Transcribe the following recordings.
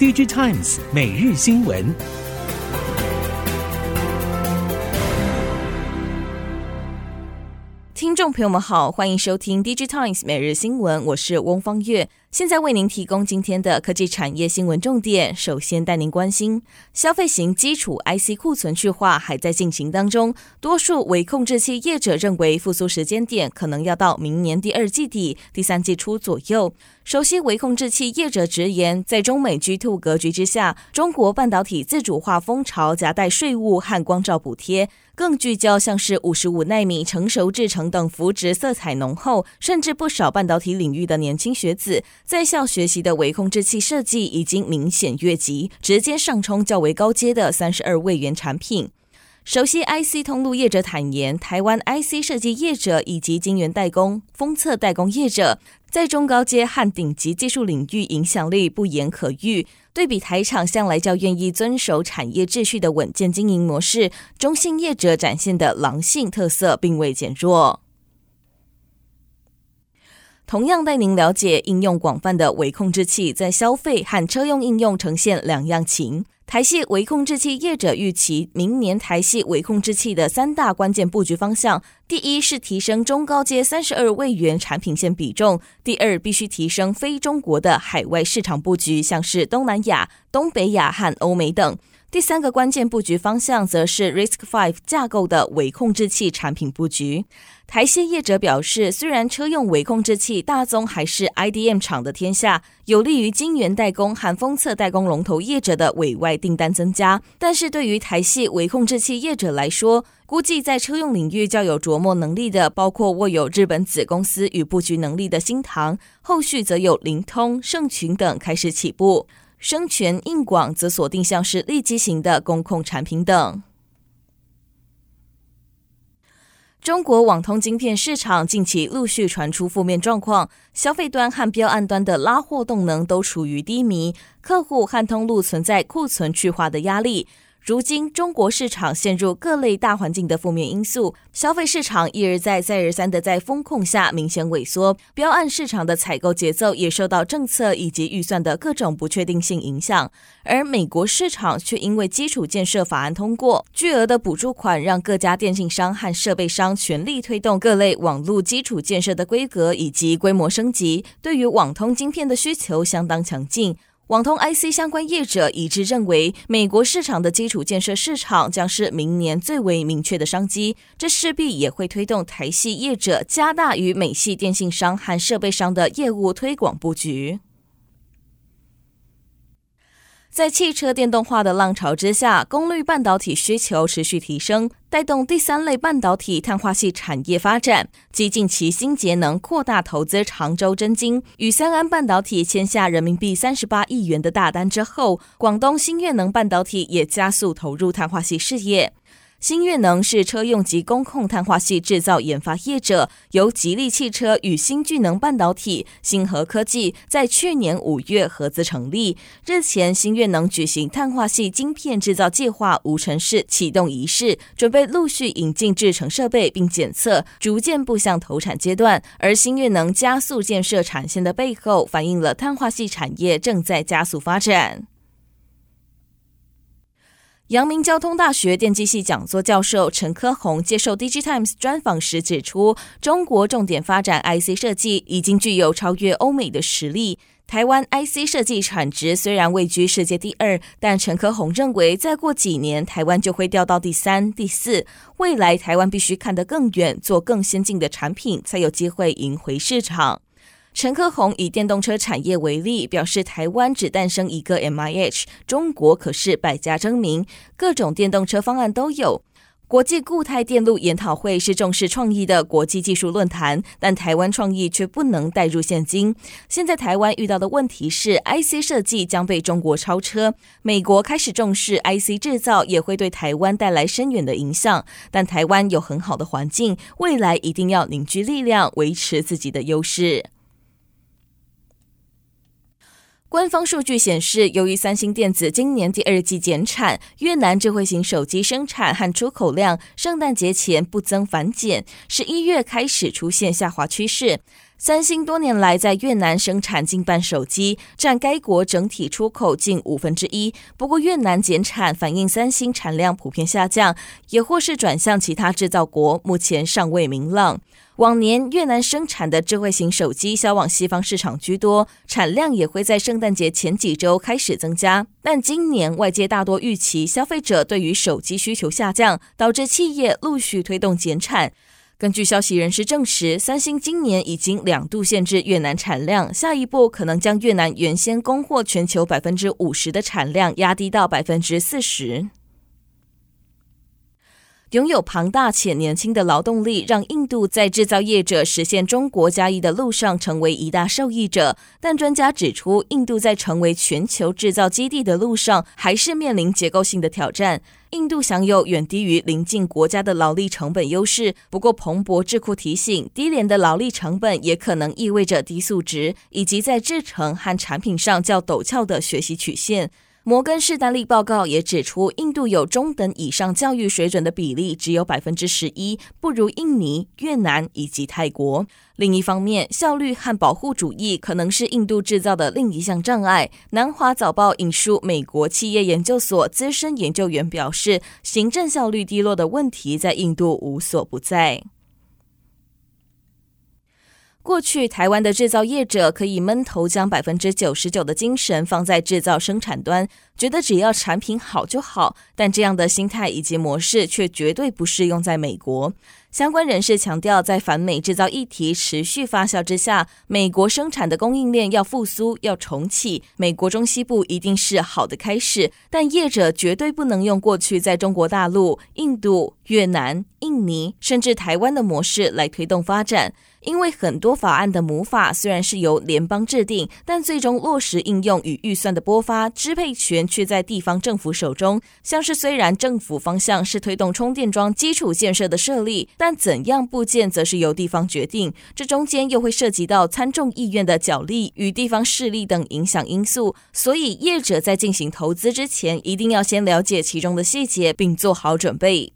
DigiTimes 每日新闻。听众朋友们好，欢迎收听 DigiTimes 每日新闻，我是翁方月。现在为您提供今天的科技产业新闻重点。首先带您关心，消费型基础 IC 库存去化还在进行当中。多数微控制器业者认为，复苏时间点可能要到明年第二季底、第三季初左右。熟悉微控制器业者直言，在中美 G two 格局之下，中国半导体自主化风潮夹带税务和光照补贴，更聚焦像是五十五纳米成熟制程等扶植色彩浓厚，甚至不少半导体领域的年轻学子。在校学习的微控制器设计已经明显越级，直接上冲较为高阶的三十二位元产品。熟悉 IC 通路业者坦言，台湾 IC 设计业者以及晶圆代工、封测代工业者，在中高阶和顶级技术领域影响力不言可喻。对比台厂向来较愿意遵守产业秩序的稳健经营模式，中信业者展现的狼性特色并未减弱。同样带您了解应用广泛的微控制器，在消费和车用应用呈现两样情。台系微控制器业者预期，明年台系微控制器的三大关键布局方向：第一是提升中高阶三十二位元产品线比重；第二，必须提升非中国的海外市场布局，像是东南亚、东北亚和欧美等。第三个关键布局方向，则是 Risk Five 架构的微控制器产品布局。台系业者表示，虽然车用微控制器大宗还是 IDM 厂的天下，有利于晶圆代工和封测代工龙头业者的委外订单增加，但是对于台系微控制器业者来说，估计在车用领域较有琢磨能力的，包括握有日本子公司与布局能力的新唐，后续则有灵通、盛群等开始起步。生全、应广则锁定像是利基型的工控产品等。中国网通晶片市场近期陆续传出负面状况，消费端和标案端的拉货动能都处于低迷，客户和通路存在库存去化的压力。如今，中国市场陷入各类大环境的负面因素，消费市场一而再、再而三的在风控下明显萎缩，标案市场的采购节奏也受到政策以及预算的各种不确定性影响。而美国市场却因为基础建设法案通过，巨额的补助款让各家电信商和设备商全力推动各类网络基础建设的规格以及规模升级，对于网通晶片的需求相当强劲。网通 IC 相关业者一致认为，美国市场的基础建设市场将是明年最为明确的商机，这势必也会推动台系业者加大与美系电信商和设备商的业务推广布局。在汽车电动化的浪潮之下，功率半导体需求持续提升，带动第三类半导体碳化系产业发展。继近期新节能扩大投资常州真晶，与三安半导体签下人民币三十八亿元的大单之后，广东新越能半导体也加速投入碳化系事业。新越能是车用及工控碳化矽制造研发业者，由吉利汽车与新聚能半导体、星禾科技在去年五月合资成立。日前，新月能举行碳化矽晶片制造计划无尘室启动仪式，准备陆续引进制程设备并检测，逐渐步向投产阶段。而新月能加速建设产线的背后，反映了碳化矽产业正在加速发展。阳明交通大学电机系讲座教授陈科宏接受 DigiTimes 专访时指出，中国重点发展 IC 设计已经具有超越欧美的实力。台湾 IC 设计产值虽然位居世界第二，但陈科宏认为，再过几年台湾就会掉到第三、第四。未来台湾必须看得更远，做更先进的产品，才有机会赢回市场。陈科宏以电动车产业为例，表示台湾只诞生一个 MIH，中国可是百家争鸣，各种电动车方案都有。国际固态电路研讨会是重视创意的国际技术论坛，但台湾创意却不能带入现金。现在台湾遇到的问题是，IC 设计将被中国超车，美国开始重视 IC 制造，也会对台湾带来深远的影响。但台湾有很好的环境，未来一定要凝聚力量，维持自己的优势。官方数据显示，由于三星电子今年第二季减产，越南智慧型手机生产和出口量圣诞节前不增反减，十一月开始出现下滑趋势。三星多年来在越南生产近半手机，占该国整体出口近五分之一。不过，越南减产反映三星产量普遍下降，也或是转向其他制造国，目前尚未明朗。往年越南生产的智慧型手机销往西方市场居多，产量也会在圣诞节前几周开始增加。但今年外界大多预期消费者对于手机需求下降，导致企业陆续推动减产。根据消息人士证实，三星今年已经两度限制越南产量，下一步可能将越南原先供货全球百分之五十的产量压低到百分之四十。拥有庞大且年轻的劳动力，让印度在制造业者实现中国加一的路上成为一大受益者。但专家指出，印度在成为全球制造基地的路上，还是面临结构性的挑战。印度享有远低于邻近国家的劳力成本优势，不过彭博智库提醒，低廉的劳力成本也可能意味着低素质，以及在制程和产品上较陡峭的学习曲线。摩根士丹利报告也指出，印度有中等以上教育水准的比例只有百分之十一，不如印尼、越南以及泰国。另一方面，效率和保护主义可能是印度制造的另一项障碍。南华早报引述美国企业研究所资深研究员表示，行政效率低落的问题在印度无所不在。过去，台湾的制造业者可以闷头将百分之九十九的精神放在制造生产端，觉得只要产品好就好。但这样的心态以及模式却绝对不适用在美国。相关人士强调，在反美制造议题持续发酵之下，美国生产的供应链要复苏、要重启，美国中西部一定是好的开始。但业者绝对不能用过去在中国大陆、印度、越南、印尼甚至台湾的模式来推动发展。因为很多法案的母法虽然是由联邦制定，但最终落实应用与预算的拨发、支配权却在地方政府手中。像是虽然政府方向是推动充电桩基础建设的设立，但怎样布建则是由地方决定。这中间又会涉及到参众议院的角力与地方势力等影响因素，所以业者在进行投资之前，一定要先了解其中的细节，并做好准备。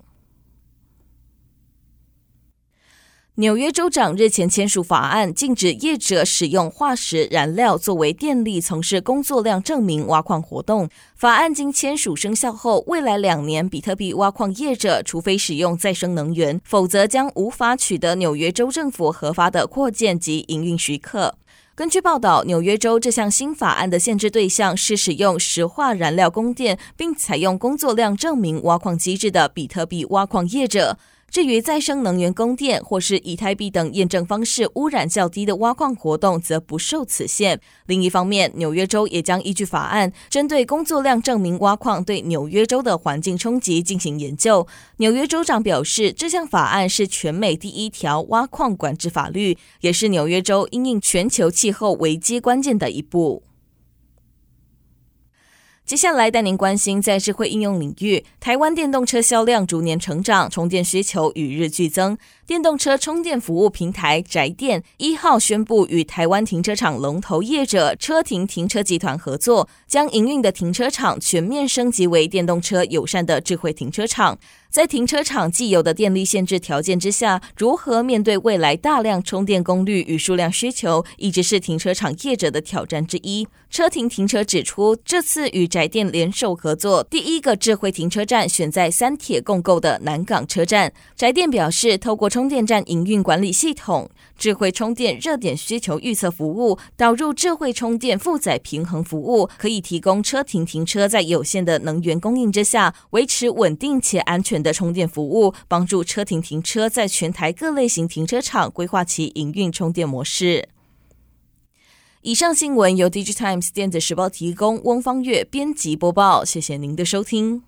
纽约州长日前签署法案，禁止业者使用化石燃料作为电力从事工作量证明挖矿活动。法案经签署生效后，未来两年比特币挖矿业者除非使用再生能源，否则将无法取得纽约州政府核发的扩建及营运许可。根据报道，纽约州这项新法案的限制对象是使用石化燃料供电，并采用工作量证明挖矿机制的比特币挖矿业者。至于再生能源供电或是以太币等验证方式污染较低的挖矿活动，则不受此限。另一方面，纽约州也将依据法案，针对工作量证明挖矿对纽约州的环境冲击进行研究。纽约州长表示，这项法案是全美第一条挖矿管制法律，也是纽约州因应全球气候危机关键的一步。接下来带您关心，在智慧应用领域，台湾电动车销量逐年成长，充电需求与日俱增。电动车充电服务平台宅电一号宣布与台湾停车场龙头业者车停停车集团合作，将营运的停车场全面升级为电动车友善的智慧停车场。在停车场既有的电力限制条件之下，如何面对未来大量充电功率与数量需求，一直是停车场业者的挑战之一。车停停车指出，这次与宅电联手合作，第一个智慧停车站选在三铁共构的南港车站。宅电表示，透过充电站营运管理系统、智慧充电热点需求预测服务，导入智慧充电负载平衡服务，可以提供车停停车在有限的能源供应之下，维持稳定且安全的充电服务，帮助车停停车在全台各类型停车场规划其营运充电模式。以上新闻由 DigiTimes 电子时报提供，翁方月编辑播报，谢谢您的收听。